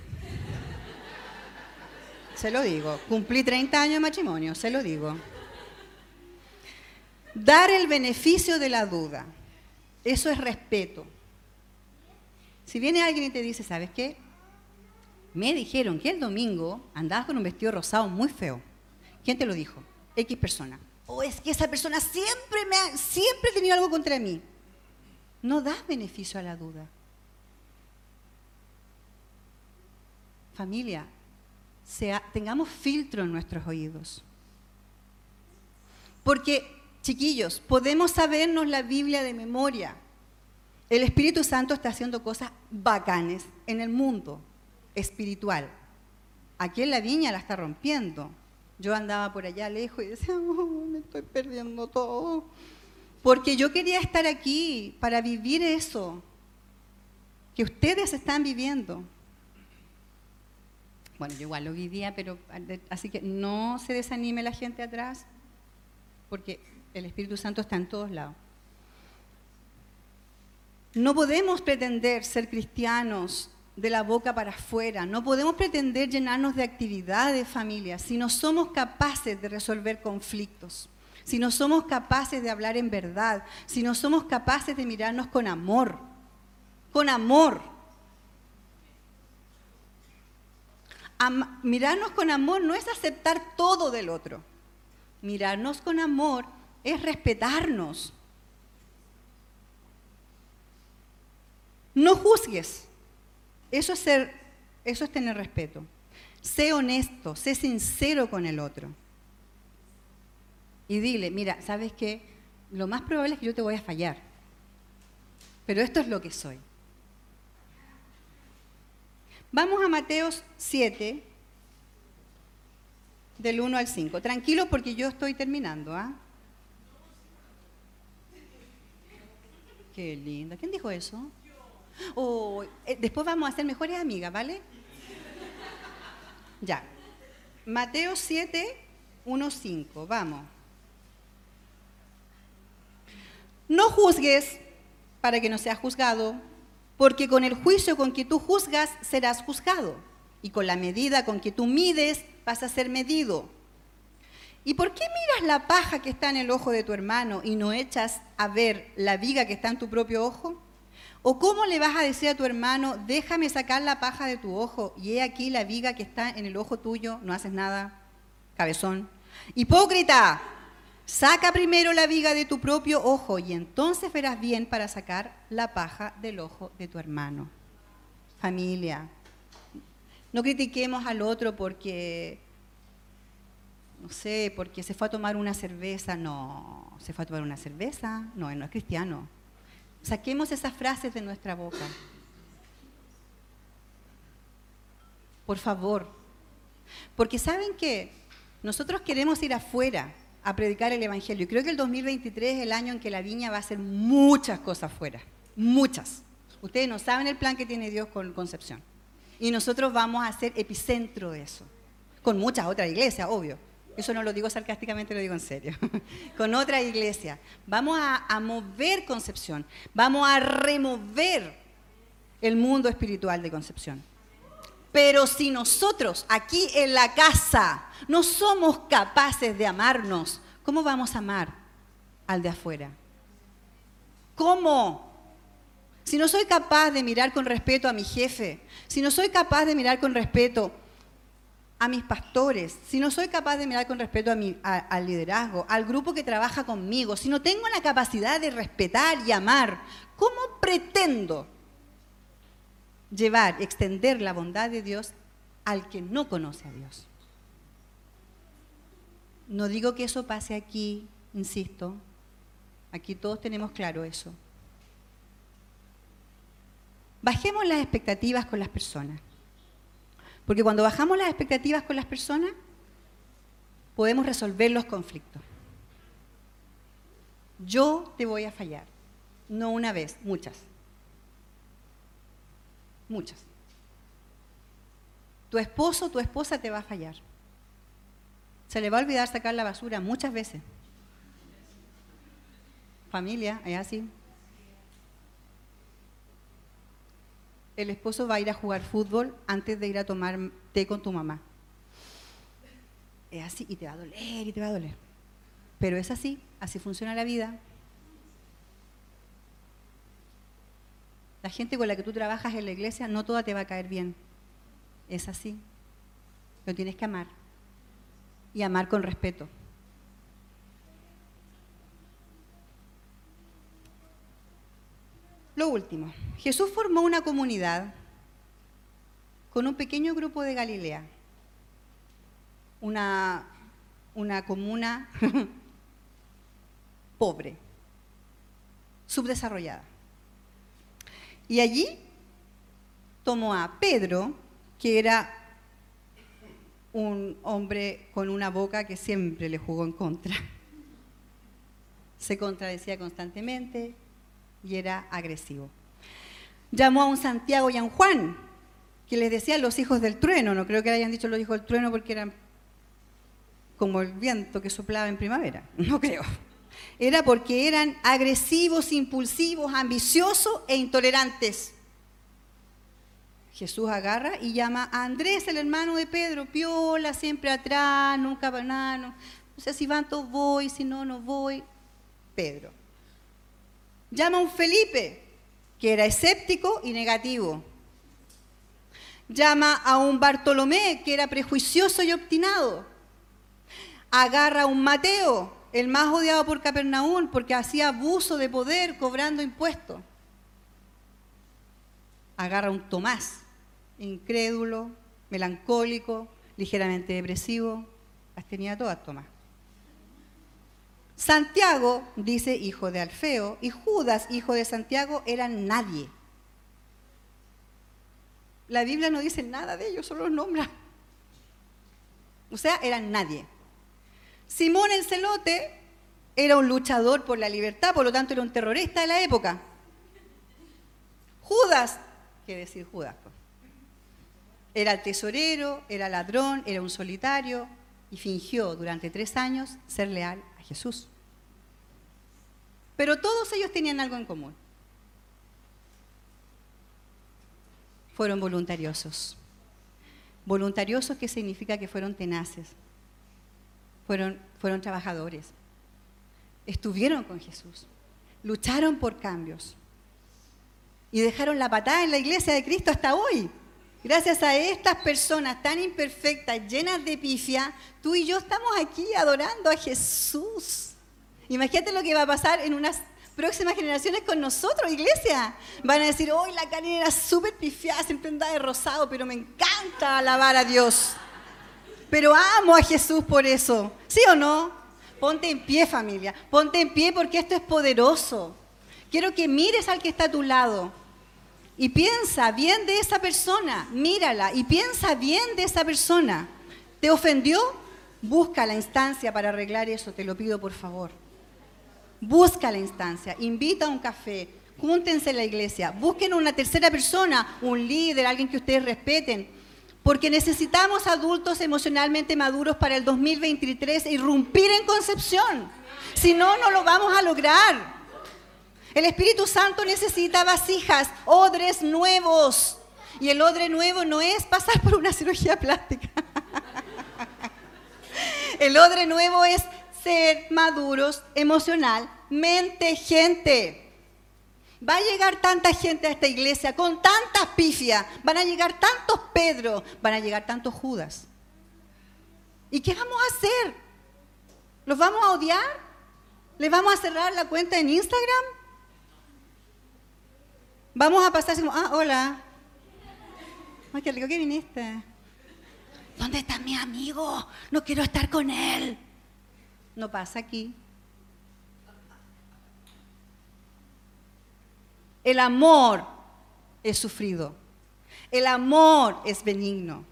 Se lo digo. Cumplí 30 años de matrimonio, se lo digo. Dar el beneficio de la duda. Eso es respeto. Si viene alguien y te dice, ¿sabes qué? Me dijeron que el domingo andabas con un vestido rosado muy feo. ¿Quién te lo dijo? X persona. O oh, es que esa persona siempre me ha, siempre ha tenido algo contra mí. No das beneficio a la duda. Familia, tengamos filtro en nuestros oídos. Porque, chiquillos, podemos sabernos la Biblia de memoria. El Espíritu Santo está haciendo cosas bacanes en el mundo espiritual. Aquí en la viña la está rompiendo. Yo andaba por allá lejos y decía, oh, me estoy perdiendo todo. Porque yo quería estar aquí para vivir eso que ustedes están viviendo. Bueno, yo igual lo vivía, pero así que no se desanime la gente atrás, porque el Espíritu Santo está en todos lados. No podemos pretender ser cristianos de la boca para afuera. No podemos pretender llenarnos de actividades, familia, si no somos capaces de resolver conflictos, si no somos capaces de hablar en verdad, si no somos capaces de mirarnos con amor, con amor. Mirarnos con amor no es aceptar todo del otro. Mirarnos con amor es respetarnos. No juzgues. Eso es, ser, eso es tener respeto. Sé honesto, sé sincero con el otro. Y dile, mira, ¿sabes qué? Lo más probable es que yo te voy a fallar. Pero esto es lo que soy. Vamos a Mateos 7, del 1 al 5. Tranquilo porque yo estoy terminando. ¿ah? Qué linda. ¿Quién dijo eso? O eh, después vamos a ser mejores amigas, ¿vale? Ya. Mateo 7, 1, 5. Vamos. No juzgues para que no seas juzgado, porque con el juicio con que tú juzgas serás juzgado, y con la medida con que tú mides vas a ser medido. ¿Y por qué miras la paja que está en el ojo de tu hermano y no echas a ver la viga que está en tu propio ojo? ¿O cómo le vas a decir a tu hermano, déjame sacar la paja de tu ojo y he aquí la viga que está en el ojo tuyo, no haces nada, cabezón? Hipócrita, saca primero la viga de tu propio ojo y entonces verás bien para sacar la paja del ojo de tu hermano. Familia, no critiquemos al otro porque, no sé, porque se fue a tomar una cerveza. No, se fue a tomar una cerveza. No, él no es cristiano Saquemos esas frases de nuestra boca. Por favor. Porque saben que nosotros queremos ir afuera a predicar el Evangelio. Y creo que el 2023 es el año en que la viña va a hacer muchas cosas afuera. Muchas. Ustedes no saben el plan que tiene Dios con Concepción. Y nosotros vamos a ser epicentro de eso. Con muchas otras iglesias, obvio. Eso no lo digo sarcásticamente, lo digo en serio. con otra iglesia. Vamos a, a mover Concepción. Vamos a remover el mundo espiritual de Concepción. Pero si nosotros aquí en la casa no somos capaces de amarnos, ¿cómo vamos a amar al de afuera? ¿Cómo? Si no soy capaz de mirar con respeto a mi jefe, si no soy capaz de mirar con respeto a mis pastores, si no soy capaz de mirar con respeto a mi, al liderazgo, al grupo que trabaja conmigo, si no tengo la capacidad de respetar y amar, ¿cómo pretendo llevar, extender la bondad de Dios al que no conoce a Dios. No digo que eso pase aquí, insisto, aquí todos tenemos claro eso. Bajemos las expectativas con las personas. Porque cuando bajamos las expectativas con las personas, podemos resolver los conflictos. Yo te voy a fallar, no una vez, muchas. Muchas. Tu esposo tu esposa te va a fallar. Se le va a olvidar sacar la basura muchas veces. Familia, es así. El esposo va a ir a jugar fútbol antes de ir a tomar té con tu mamá. Es así y te va a doler y te va a doler. Pero es así, así funciona la vida. La gente con la que tú trabajas en la iglesia no toda te va a caer bien. Es así. Lo tienes que amar. Y amar con respeto. Lo último, Jesús formó una comunidad con un pequeño grupo de Galilea, una, una comuna pobre, subdesarrollada. Y allí tomó a Pedro, que era un hombre con una boca que siempre le jugó en contra. Se contradecía constantemente y era agresivo. Llamó a un Santiago y a un Juan, que les decían los hijos del trueno. No creo que le hayan dicho los hijos del trueno porque eran como el viento que soplaba en primavera. No creo era porque eran agresivos, impulsivos, ambiciosos e intolerantes. Jesús agarra y llama a Andrés, el hermano de Pedro, piola, siempre atrás, nunca banano. O sea, si van todos voy, si no, no voy. Pedro. Llama a un Felipe, que era escéptico y negativo. Llama a un Bartolomé, que era prejuicioso y obstinado. Agarra a un Mateo, el más odiado por Capernaum porque hacía abuso de poder cobrando impuestos. Agarra un Tomás, incrédulo, melancólico, ligeramente depresivo, las tenía todas Tomás. Santiago, dice hijo de Alfeo, y Judas, hijo de Santiago, eran nadie. La Biblia no dice nada de ellos, solo los nombra. O sea, eran nadie. Simón el celote era un luchador por la libertad, por lo tanto era un terrorista de la época. Judas, ¿qué decir Judas? Era el tesorero, era ladrón, era un solitario y fingió durante tres años ser leal a Jesús. Pero todos ellos tenían algo en común. Fueron voluntariosos. Voluntariosos que significa que fueron tenaces, fueron, trabajadores. Estuvieron con Jesús. Lucharon por cambios. Y dejaron la patada en la iglesia de Cristo hasta hoy. Gracias a estas personas tan imperfectas, llenas de pifia, tú y yo estamos aquí adorando a Jesús. Imagínate lo que va a pasar en unas próximas generaciones con nosotros, iglesia. Van a decir, hoy la Karen era súper pifiada, siempre andaba de rosado, pero me encanta alabar a Dios. Pero amo a Jesús por eso. ¿Sí o no? Ponte en pie familia. Ponte en pie porque esto es poderoso. Quiero que mires al que está a tu lado y piensa bien de esa persona, mírala y piensa bien de esa persona. ¿Te ofendió? Busca la instancia para arreglar eso, te lo pido por favor. Busca la instancia, invita a un café, júntense en la iglesia, busquen una tercera persona, un líder, alguien que ustedes respeten, porque necesitamos adultos emocionalmente maduros para el 2023 e irrumpir en Concepción. Si no, no lo vamos a lograr. El Espíritu Santo necesita vasijas, odres nuevos. Y el odre nuevo no es pasar por una cirugía plástica. El odre nuevo es ser maduros emocionalmente, gente. Va a llegar tanta gente a esta iglesia con tantas pifias, van a llegar tantos Pedro, van a llegar tantos Judas. ¿Y qué vamos a hacer? ¿Los vamos a odiar? ¿Les vamos a cerrar la cuenta en Instagram? Vamos a pasar ah, hola. Ay, qué viniste. ¿Dónde está mi amigo? No quiero estar con él. No pasa aquí. El amor es sufrido. El amor es benigno.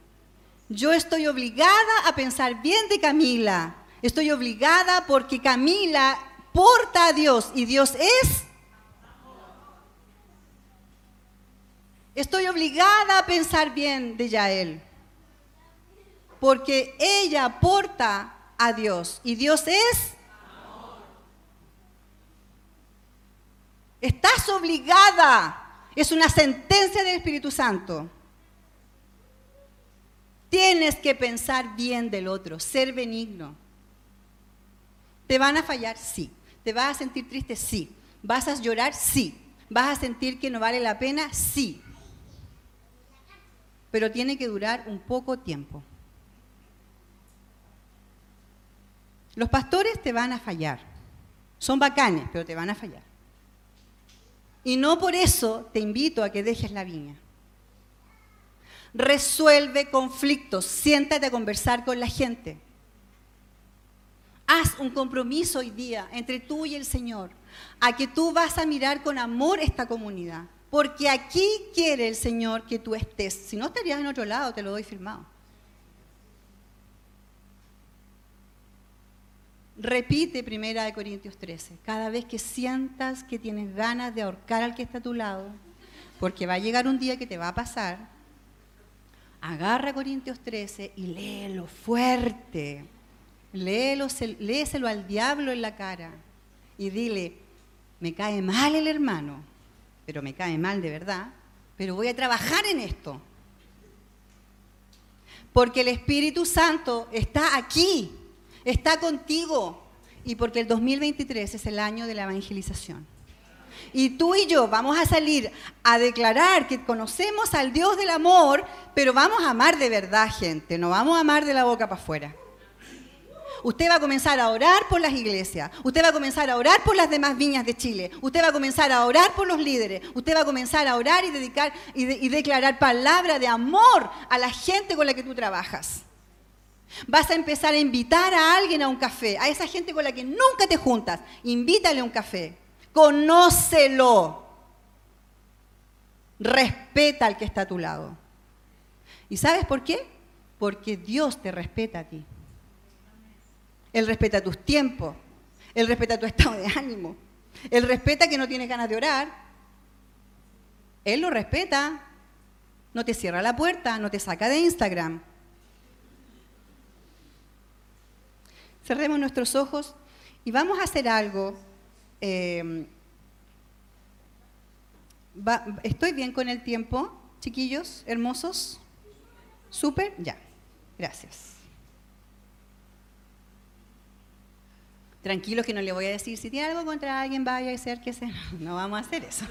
Yo estoy obligada a pensar bien de Camila. Estoy obligada porque Camila porta a Dios y Dios es Estoy obligada a pensar bien de Yael, porque ella aporta a Dios y Dios es... Estás obligada, es una sentencia del Espíritu Santo. Tienes que pensar bien del otro, ser benigno. ¿Te van a fallar? Sí. ¿Te vas a sentir triste? Sí. ¿Vas a llorar? Sí. ¿Vas a sentir que no vale la pena? Sí pero tiene que durar un poco tiempo. Los pastores te van a fallar. Son bacanes, pero te van a fallar. Y no por eso te invito a que dejes la viña. Resuelve conflictos, siéntate a conversar con la gente. Haz un compromiso hoy día entre tú y el Señor, a que tú vas a mirar con amor esta comunidad porque aquí quiere el Señor que tú estés. Si no estarías en otro lado, te lo doy firmado. Repite Primera de Corintios 13. Cada vez que sientas que tienes ganas de ahorcar al que está a tu lado, porque va a llegar un día que te va a pasar, agarra Corintios 13 y léelo fuerte. Léelo, léeselo al diablo en la cara y dile, me cae mal el hermano, pero me cae mal de verdad, pero voy a trabajar en esto. Porque el Espíritu Santo está aquí, está contigo, y porque el 2023 es el año de la evangelización. Y tú y yo vamos a salir a declarar que conocemos al Dios del amor, pero vamos a amar de verdad, gente, no vamos a amar de la boca para afuera. Usted va a comenzar a orar por las iglesias. Usted va a comenzar a orar por las demás viñas de Chile. Usted va a comenzar a orar por los líderes. Usted va a comenzar a orar y dedicar y, declarar palabra de amor a la gente con la que tú trabajas. Vas a empezar a invitar a alguien a un café, a esa gente con la que nunca te juntas. Invítale a un café. Conócelo. Respeta al que está a tu lado. ¿Y sabes por qué? Porque Dios te respeta a ti. Él respeta tus tiempos. Él respeta tu estado de ánimo. Él respeta que no tienes ganas de orar. Él lo respeta. No te cierra la puerta, no te saca de Instagram. Cerremos nuestros ojos y vamos a hacer algo. Eh, ¿Estoy bien con el tiempo, chiquillos, hermosos? ¿Súper? Ya. Gracias. tranquilos que no le voy a decir, si tiene algo contra alguien, vaya a ser que sea. No vamos a hacer eso.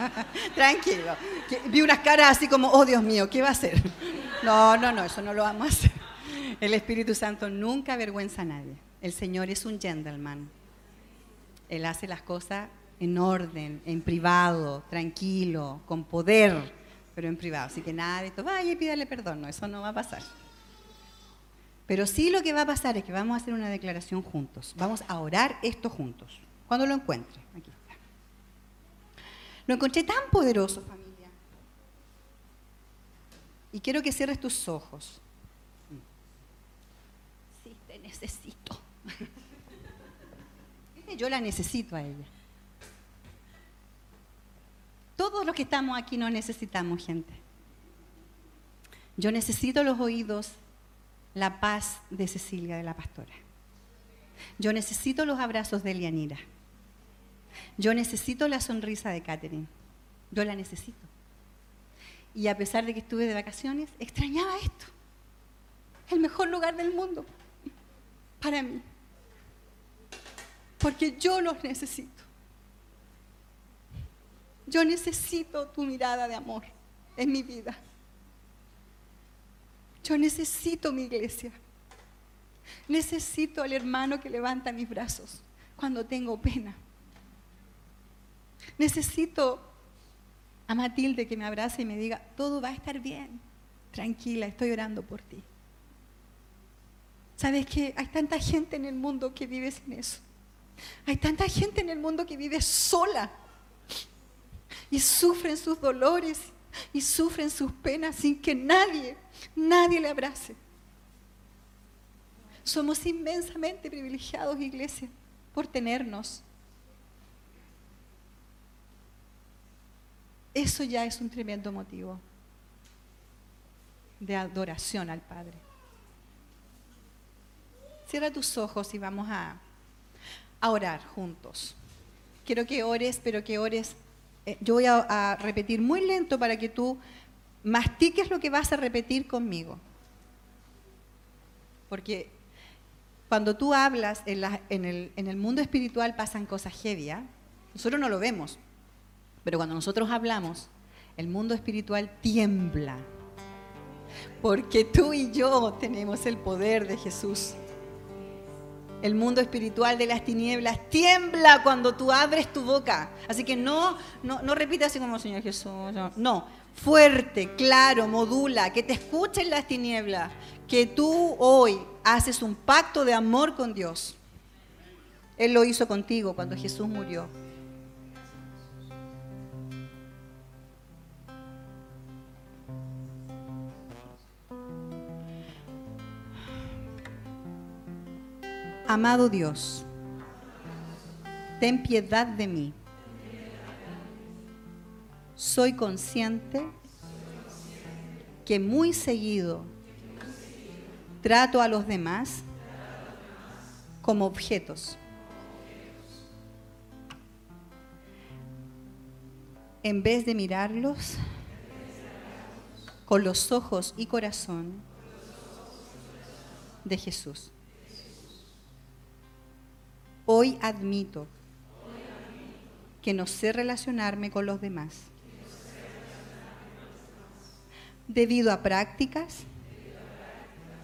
Tranquilo. Vi unas caras así como, oh Dios mío, ¿qué va a hacer? No, no, no, eso no lo vamos a hacer. El Espíritu Santo nunca avergüenza a nadie. El Señor es un gentleman. Él hace las cosas en orden, en privado, tranquilo, con poder, pero en privado. Así que nada de esto, vaya y pídale perdón. No, eso no va a pasar. Pero sí lo que va a pasar es que vamos a hacer una declaración juntos. Vamos a orar esto juntos. Cuando lo encuentre. Aquí está. Lo encontré tan poderoso, familia. Y quiero que cierres tus ojos. Necesito. Yo la necesito a ella. Todos los que estamos aquí nos necesitamos, gente. Yo necesito los oídos, la paz de Cecilia, de la pastora. Yo necesito los abrazos de Elianira. Yo necesito la sonrisa de Catherine. Yo la necesito. Y a pesar de que estuve de vacaciones, extrañaba esto. El mejor lugar del mundo para mí. Porque yo los necesito. Yo necesito tu mirada de amor en mi vida. Yo necesito mi iglesia. Necesito al hermano que levanta mis brazos cuando tengo pena. Necesito a Matilde que me abrace y me diga, todo va a estar bien. Tranquila, estoy orando por ti. ¿Sabes que hay tanta gente en el mundo que vive sin eso? Hay tanta gente en el mundo que vive sola y sufren sus dolores y sufren sus penas sin que nadie, nadie le abrace. Somos inmensamente privilegiados, iglesia, por tenernos. Eso ya es un tremendo motivo de adoración al Padre. Cierra tus ojos y vamos a, orar juntos. Quiero que ores, pero que ores eh, yo voy a, repetir muy lento para que tú mastiques lo que vas a repetir conmigo. Porque cuando tú hablas en, el, mundo espiritual pasan cosas heavy. ¿ah? Nosotros no lo vemos, pero cuando nosotros hablamos, el mundo espiritual tiembla. Porque tú y yo tenemos el poder de Jesús. El mundo espiritual de las tinieblas tiembla cuando tú abres tu boca. Así que no, no, no repitas así como Señor Jesús. No, fuerte, claro, modula, que te escuchen las tinieblas, que tú hoy haces un pacto de amor con Dios. Él lo hizo contigo cuando Jesús murió. Amado Dios, ten piedad de mí. Soy consciente que muy seguido trato a los demás como objetos. En vez de mirarlos con los ojos y corazón de Jesús. Hoy admito que no sé relacionarme con los demás. Debido a prácticas,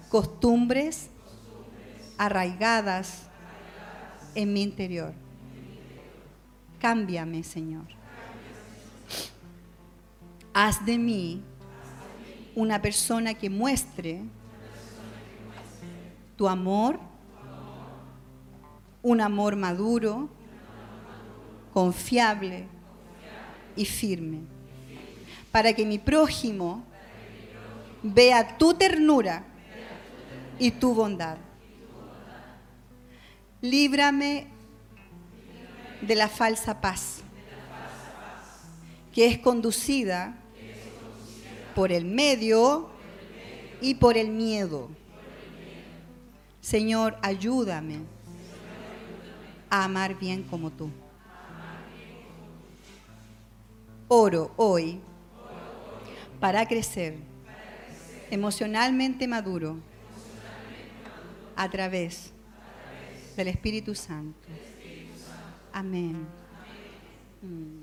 costumbres arraigadas en mi interior. Cámbiame, Señor. Haz de mí una persona que muestre tu amor un amor maduro, confiable y firme, para que mi prójimo vea tu ternura y tu bondad. Líbrame de la falsa paz, que es conducida por el medio y por el miedo. Señor, ayúdame a amar bien como tú. Oro hoy para crecer emocionalmente maduro a través del Espíritu Santo. Amén.